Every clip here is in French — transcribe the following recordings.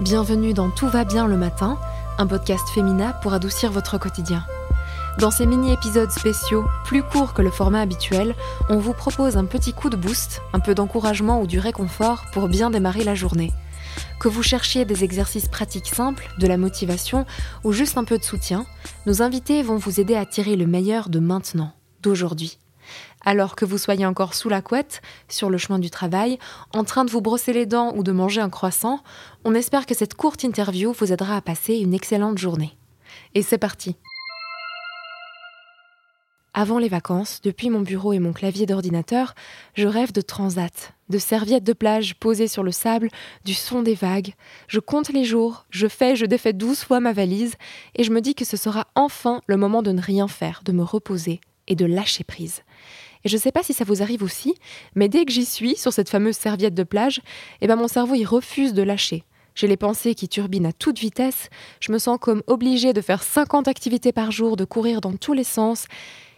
Bienvenue dans Tout va bien le matin, un podcast féminin pour adoucir votre quotidien. Dans ces mini-épisodes spéciaux, plus courts que le format habituel, on vous propose un petit coup de boost, un peu d'encouragement ou du réconfort pour bien démarrer la journée. Que vous cherchiez des exercices pratiques simples, de la motivation ou juste un peu de soutien, nos invités vont vous aider à tirer le meilleur de maintenant, d'aujourd'hui. Alors que vous soyez encore sous la couette, sur le chemin du travail, en train de vous brosser les dents ou de manger un croissant, on espère que cette courte interview vous aidera à passer une excellente journée. Et c'est parti Avant les vacances, depuis mon bureau et mon clavier d'ordinateur, je rêve de transat, de serviettes de plage posées sur le sable, du son des vagues. Je compte les jours, je fais je défais douze fois ma valise, et je me dis que ce sera enfin le moment de ne rien faire, de me reposer et de lâcher prise. Et je ne sais pas si ça vous arrive aussi, mais dès que j'y suis, sur cette fameuse serviette de plage, eh ben mon cerveau il refuse de lâcher. J'ai les pensées qui turbinent à toute vitesse, je me sens comme obligée de faire 50 activités par jour, de courir dans tous les sens,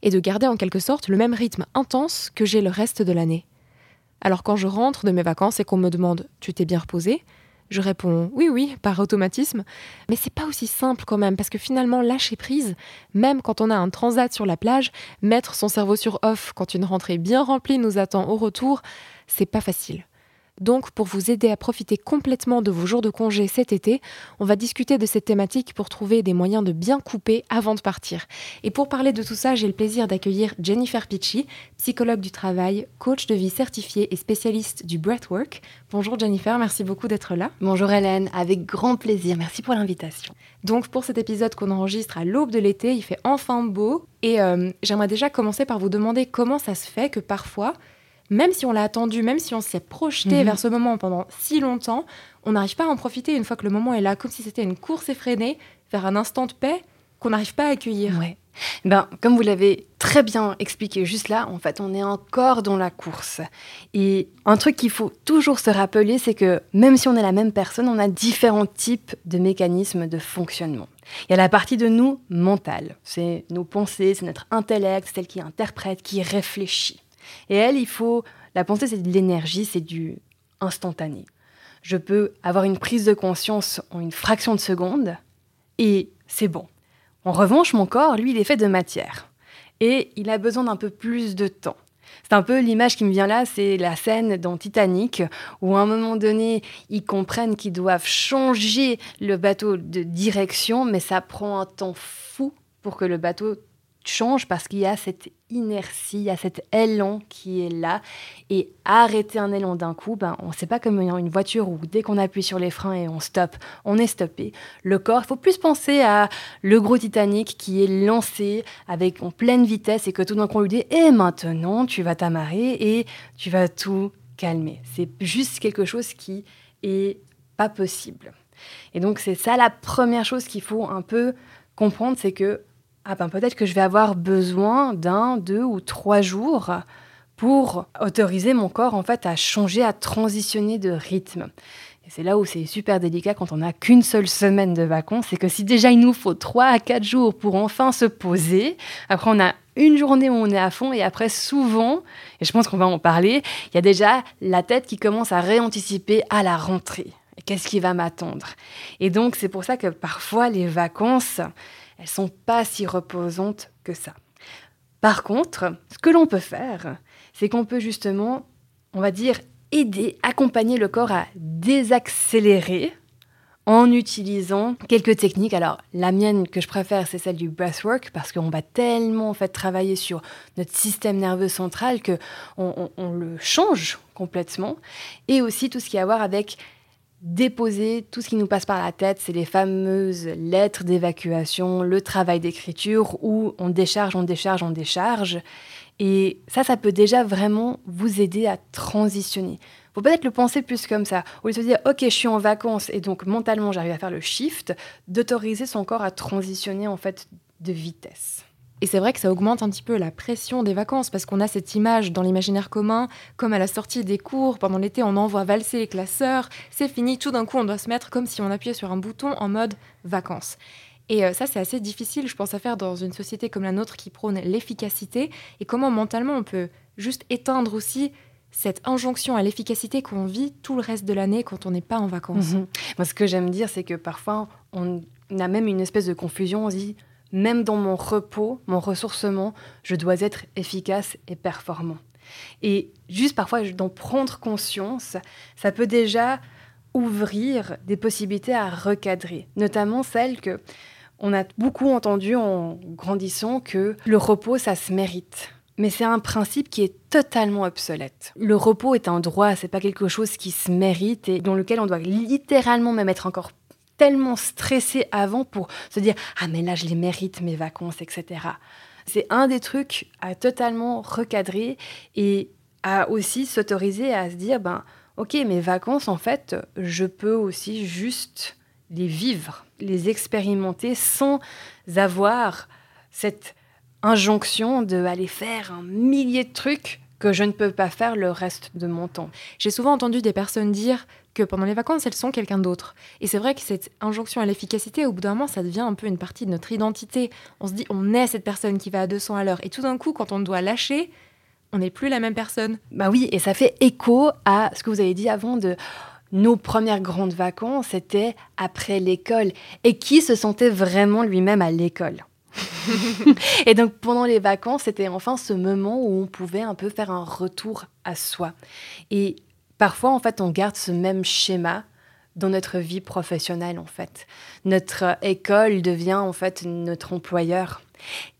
et de garder en quelque sorte le même rythme intense que j'ai le reste de l'année. Alors quand je rentre de mes vacances et qu'on me demande Tu t'es bien reposé je réponds oui, oui, par automatisme, mais c'est pas aussi simple quand même, parce que finalement, lâcher prise, même quand on a un transat sur la plage, mettre son cerveau sur off quand une rentrée bien remplie nous attend au retour, c'est pas facile. Donc, pour vous aider à profiter complètement de vos jours de congé cet été, on va discuter de cette thématique pour trouver des moyens de bien couper avant de partir. Et pour parler de tout ça, j'ai le plaisir d'accueillir Jennifer Pitchy, psychologue du travail, coach de vie certifié et spécialiste du breathwork. Bonjour Jennifer, merci beaucoup d'être là. Bonjour Hélène, avec grand plaisir, merci pour l'invitation. Donc, pour cet épisode qu'on enregistre à l'aube de l'été, il fait enfin beau. Et euh, j'aimerais déjà commencer par vous demander comment ça se fait que parfois, même si on l'a attendu, même si on s'est projeté mhm. vers ce moment pendant si longtemps, on n'arrive pas à en profiter une fois que le moment est là, comme si c'était une course effrénée vers un instant de paix qu'on n'arrive pas à accueillir. Ouais. Ben, comme vous l'avez très bien expliqué juste là, en fait, on est encore dans la course. Et un truc qu'il faut toujours se rappeler, c'est que même si on est la même personne, on a différents types de mécanismes de fonctionnement. Il y a la partie de nous mentale, c'est nos pensées, c'est notre intellect, celle qui interprète, qui réfléchit. Et elle, il faut. La pensée, c'est de l'énergie, c'est du instantané. Je peux avoir une prise de conscience en une fraction de seconde et c'est bon. En revanche, mon corps, lui, il est fait de matière et il a besoin d'un peu plus de temps. C'est un peu l'image qui me vient là, c'est la scène dans Titanic où à un moment donné, ils comprennent qu'ils doivent changer le bateau de direction, mais ça prend un temps fou pour que le bateau change parce qu'il y a cette inertie, il y a cet élan qui est là. Et arrêter un élan d'un coup, ben, on ne sait pas comme une voiture où dès qu'on appuie sur les freins et on stoppe, on est stoppé. Le corps, il faut plus penser à le gros Titanic qui est lancé avec en pleine vitesse et que tout d'un coup on lui dit Et maintenant, tu vas t'amarrer et tu vas tout calmer. C'est juste quelque chose qui est pas possible. Et donc c'est ça la première chose qu'il faut un peu comprendre, c'est que ah ben peut-être que je vais avoir besoin d'un, deux ou trois jours pour autoriser mon corps en fait à changer, à transitionner de rythme. C'est là où c'est super délicat quand on n'a qu'une seule semaine de vacances, c'est que si déjà il nous faut trois à quatre jours pour enfin se poser, après on a une journée où on est à fond et après souvent, et je pense qu'on va en parler, il y a déjà la tête qui commence à réanticiper à la rentrée. Qu'est-ce qui va m'attendre? Et donc c'est pour ça que parfois les vacances, elles sont pas si reposantes que ça. Par contre, ce que l'on peut faire, c'est qu'on peut justement, on va dire, aider, accompagner le corps à désaccélérer en utilisant quelques techniques. Alors, la mienne que je préfère, c'est celle du breathwork, parce qu'on va tellement en fait travailler sur notre système nerveux central que on, le change complètement. Et aussi tout ce qui a à voir avec déposer tout ce qui nous passe par la tête, c'est les fameuses lettres d'évacuation, le travail d'écriture où on décharge, on décharge, on décharge. Et ça, ça peut déjà vraiment vous aider à transitionner. Faut peut-être le penser plus comme ça. Au lieu de se dire, ok, je suis en vacances et donc mentalement j'arrive à faire le shift, d'autoriser son corps à transitionner en fait de vitesse. Et c'est vrai que ça augmente un petit peu la pression des vacances parce qu'on a cette image dans l'imaginaire commun, comme à la sortie des cours, pendant l'été, on envoie valser les classeurs, c'est fini, tout d'un coup, on doit se mettre comme si on appuyait sur un bouton en mode vacances. Et euh, ça, c'est assez difficile, je pense, à faire dans une société comme la nôtre qui prône l'efficacité et comment mentalement on peut juste éteindre aussi cette injonction à l'efficacité qu'on vit tout le reste de l'année quand on n'est pas en vacances. Mhm. Moi, ce que j'aime dire, c'est que parfois, on a même une espèce de confusion. On se dit, même dans mon repos, mon ressourcement, je dois être efficace et performant. Et juste parfois d'en prendre conscience, ça peut déjà ouvrir des possibilités à recadrer, notamment celles que on a beaucoup entendu en grandissant que le repos, ça se mérite. Mais c'est un principe qui est totalement obsolète. Le repos est un droit, c'est pas quelque chose qui se mérite et dans lequel on doit littéralement même être encore tellement stressé avant pour se dire ah mais là je les mérite mes vacances etc. C'est un des trucs à totalement recadrer et à aussi s'autoriser à se dire ben ok mes vacances en fait je peux aussi juste les vivre, les expérimenter sans avoir cette injonction de aller faire un millier de trucs que je ne peux pas faire le reste de mon temps. J'ai souvent entendu des personnes dire que pendant les vacances, elles sont quelqu'un d'autre. Et c'est vrai que cette injonction à l'efficacité, au bout d'un moment, ça devient un peu une partie de notre identité. On se dit, on est cette personne qui va à 200 à l'heure. Et tout d'un coup, quand on doit lâcher, on n'est plus la même personne. Bah oui, et ça fait écho à ce que vous avez dit avant de nos premières grandes vacances, c'était après l'école. Et qui se sentait vraiment lui-même à l'école? Et donc pendant les vacances, c'était enfin ce moment où on pouvait un peu faire un retour à soi. Et parfois, en fait, on garde ce même schéma dans notre vie professionnelle, en fait. Notre école devient en fait notre employeur.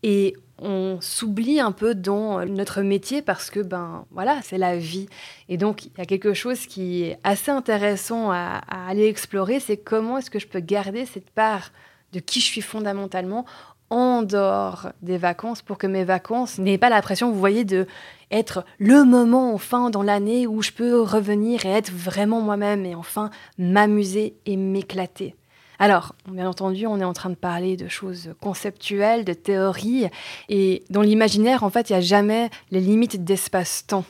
Et on s'oublie un peu dans notre métier parce que ben voilà c'est la vie et donc il y a quelque chose qui est assez intéressant à, à aller explorer c'est comment est-ce que je peux garder cette part de qui je suis fondamentalement en dehors des vacances pour que mes vacances n'aient pas l'impression, vous voyez, de être le moment enfin dans l'année où je peux revenir et être vraiment moi-même et enfin m'amuser et m'éclater. Alors, bien entendu, on est en train de parler de choses conceptuelles, de théories, et dans l'imaginaire, en fait, il n'y a jamais les limites d'espace-temps.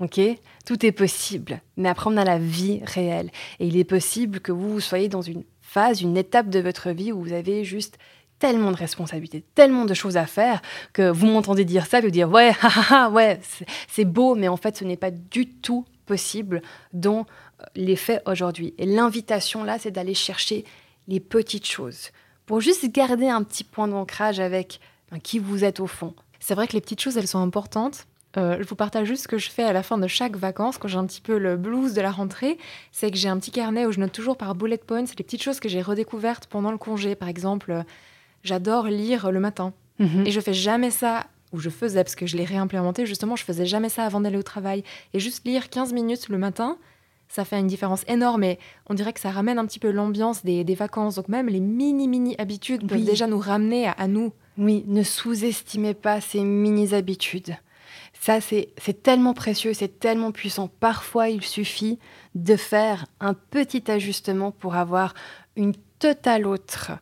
Ok? Tout est possible, mais après, on a la vie réelle. Et il est possible que vous soyez dans une phase, une étape de votre vie où vous avez juste tellement de responsabilités, tellement de choses à faire que vous m'entendez dire ça vous dire ouais, ouais, c'est beau, mais en fait, ce n'est pas du tout possible dans euh, les faits aujourd'hui. Et l'invitation là, c'est d'aller chercher les petites choses pour juste garder un petit point d'ancrage avec qui vous êtes au fond. C'est vrai que les petites choses, elles sont importantes. Euh, je vous partage juste ce que je fais à la fin de chaque vacances, quand j'ai un petit peu le blues de la rentrée, c'est que j'ai un petit carnet où je note toujours par bullet points les petites choses que j'ai redécouvertes pendant le congé. Par exemple, j'adore lire le matin. Mhm. Et je fais jamais ça, ou je faisais, parce que je l'ai réimplémenté, justement, je faisais jamais ça avant d'aller au travail. Et juste lire 15 minutes le matin, ça fait une différence énorme et on dirait que ça ramène un petit peu l'ambiance des, vacances. Donc même les mini-mini habitudes peuvent déjà nous ramener à, nous. Oui, ne sous-estimez pas ces mini-habitudes. Ça, c'est tellement précieux, c'est tellement puissant. Parfois, il suffit de faire un petit ajustement pour avoir une totale autre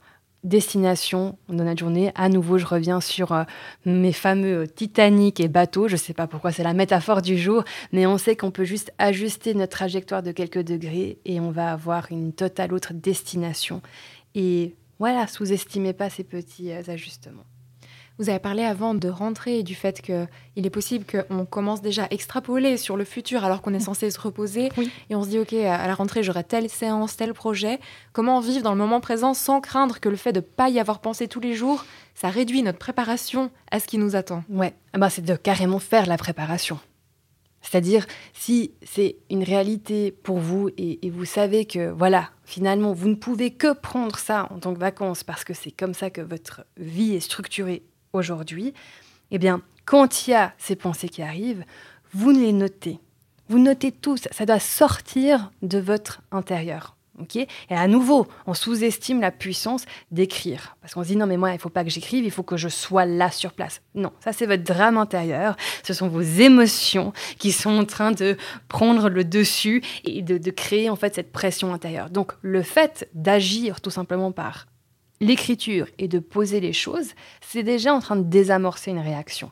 destination dans notre journée. À nouveau, je reviens sur euh, mes fameux Titanic et bateaux. Je ne sais pas pourquoi c'est la métaphore du jour, mais on sait qu'on peut juste ajuster notre trajectoire de quelques degrés et on va avoir une totale autre destination. Et voilà, sous-estimez pas ces petits euh, ajustements. Vous avez parlé avant de rentrer et du fait qu'il est possible qu'on commence déjà à extrapoler sur le futur alors qu'on est censé se reposer. Et on se dit, OK, à la rentrée, j'aurai telle séance, tel projet. Comment vivre dans le moment présent sans craindre que le fait de ne pas y avoir pensé tous les jours, ça réduit notre préparation à ce qui nous attend? Ouais, ah bah, c'est de carrément faire la préparation. C'est-à-dire, si c'est une réalité pour vous et, et, vous savez que, voilà, finalement, vous ne pouvez que prendre ça en tant que vacances parce que c'est comme ça que votre vie est structurée aujourd'hui, eh bien, quand il y a ces pensées qui arrivent, vous les notez. Vous notez tout, ça doit sortir de votre intérieur. et à nouveau, on sous-estime la puissance d'écrire. Parce qu'on se dit, non, mais moi, il ne faut pas que j'écrive, il faut que je sois là sur place. Non, ça, c'est votre drame intérieur. Ce sont vos émotions qui sont en train de prendre le dessus et de, de créer, en fait, cette pression intérieure. Donc, le fait d'agir tout simplement par l'écriture et de poser les choses, c'est déjà en train de désamorcer une réaction.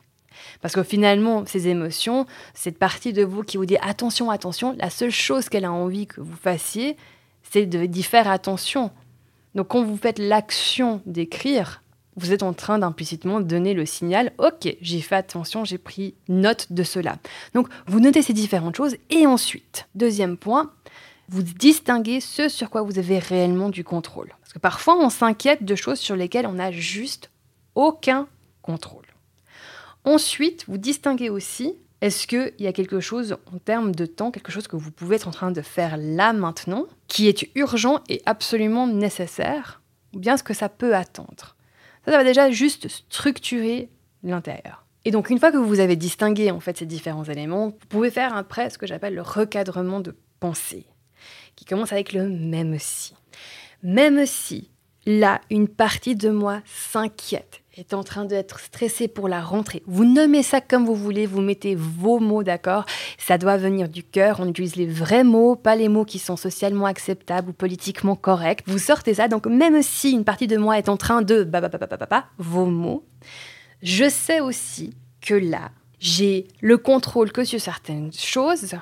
Parce que finalement, ces émotions, cette partie de vous qui vous dit attention, attention, la seule chose qu'elle a envie que vous fassiez, c'est d'y faire attention. Donc quand vous faites l'action d'écrire, vous êtes en train d'implicitement donner le signal, ok, j'ai fait attention, j'ai pris note de cela. Donc vous notez ces différentes choses et ensuite, deuxième point, vous distinguez ce sur quoi vous avez réellement du contrôle. Parfois on s'inquiète de choses sur lesquelles on n'a juste aucun contrôle. Ensuite, vous distinguez aussi est-ce qu'il y a quelque chose en termes de temps, quelque chose que vous pouvez être en train de faire là maintenant, qui est urgent et absolument nécessaire, ou bien ce que ça peut attendre? Ça, ça va déjà juste structurer l'intérieur. Et donc, une fois que vous avez distingué en fait ces différents éléments, vous pouvez faire après ce que j'appelle le recadrement de pensée, qui commence avec le même si. Même si là, une partie de moi s'inquiète est en train d'être stressé pour la rentrée. Vous nommez ça comme vous voulez, vous mettez vos mots, d'accord? Ça doit venir du cœur, on utilise les vrais mots, pas les mots qui sont socialement acceptables ou politiquement corrects. Vous sortez ça, donc même si une partie de moi est en train de vos mots, je sais aussi que là, j'ai le contrôle que sur certaines choses,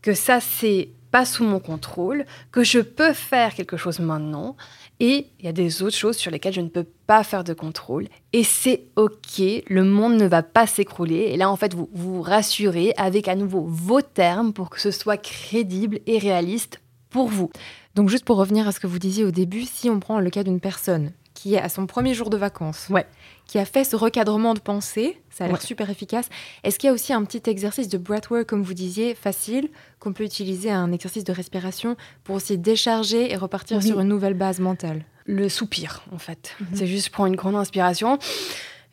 que ça c'est pas sous mon contrôle, que je peux faire quelque chose maintenant, et il y a des autres choses sur lesquelles je ne peux pas faire de contrôle. Et c'est OK, le monde ne va pas s'écrouler. Et là, en fait, vous vous rassurez avec à nouveau vos termes pour que ce soit crédible et réaliste pour vous. Donc juste pour revenir à ce que vous disiez au début, si on prend le cas d'une personne qui est à son premier jour de vacances, ouais. qui a fait ce recadrement de pensée, ça a l'air super efficace. Est-ce qu'il y a aussi un petit exercice de breathwork, comme vous disiez, facile, qu'on peut utiliser, un exercice de respiration pour aussi décharger et repartir sur une nouvelle base mentale? Le soupir, en fait. Mhm. C'est juste, je prends une grande inspiration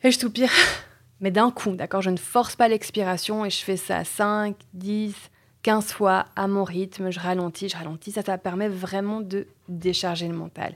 et je soupire, mais d'un coup, d'accord Je ne force pas l'expiration et je fais ça 5, 10, 15 fois à mon rythme, je ralentis, je ralentis. Ça, ça permet vraiment de décharger le mental.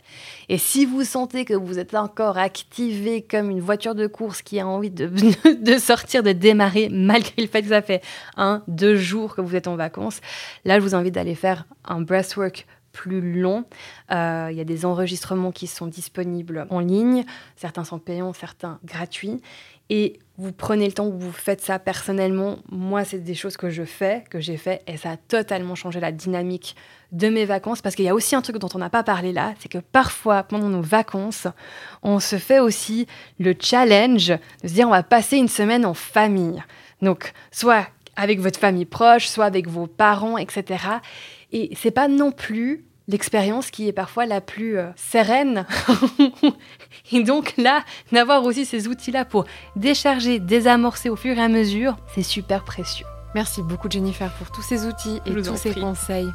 Et si vous sentez que vous êtes encore activé comme une voiture de course qui a envie de, de sortir, de démarrer, malgré le fait que ça fait un, deux jours que vous êtes en vacances, là, je vous invite d'aller faire un breathwork plus long. Euh, il y a des enregistrements qui sont disponibles en ligne. Certains sont payants, certains gratuits. Et vous prenez le temps, vous faites ça personnellement. Moi, c'est des choses que je fais, que j'ai fait, et ça a totalement changé la dynamique de mes vacances. Parce qu'il y a aussi un truc dont on n'a pas parlé là, c'est que parfois, pendant nos vacances, on se fait aussi le challenge de se dire on va passer une semaine en famille. Donc, soit avec votre famille proche, soit avec vos parents, etc. Et c'est pas non plus l'expérience qui est parfois la plus euh, sereine. et donc là, d'avoir aussi ces outils-là pour décharger, désamorcer au fur et à mesure, c'est super précieux. Merci beaucoup Jennifer pour tous ces outils et tous ces conseils.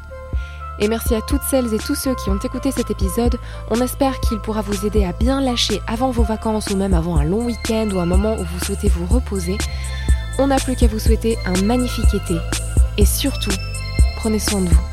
Et merci à toutes celles et tous ceux qui ont écouté cet épisode. On espère qu'il pourra vous aider à bien lâcher avant vos vacances ou même avant un long week-end ou un moment où vous souhaitez vous reposer. On n'a plus qu'à vous souhaiter un magnifique été. Et surtout, prenez soin de vous.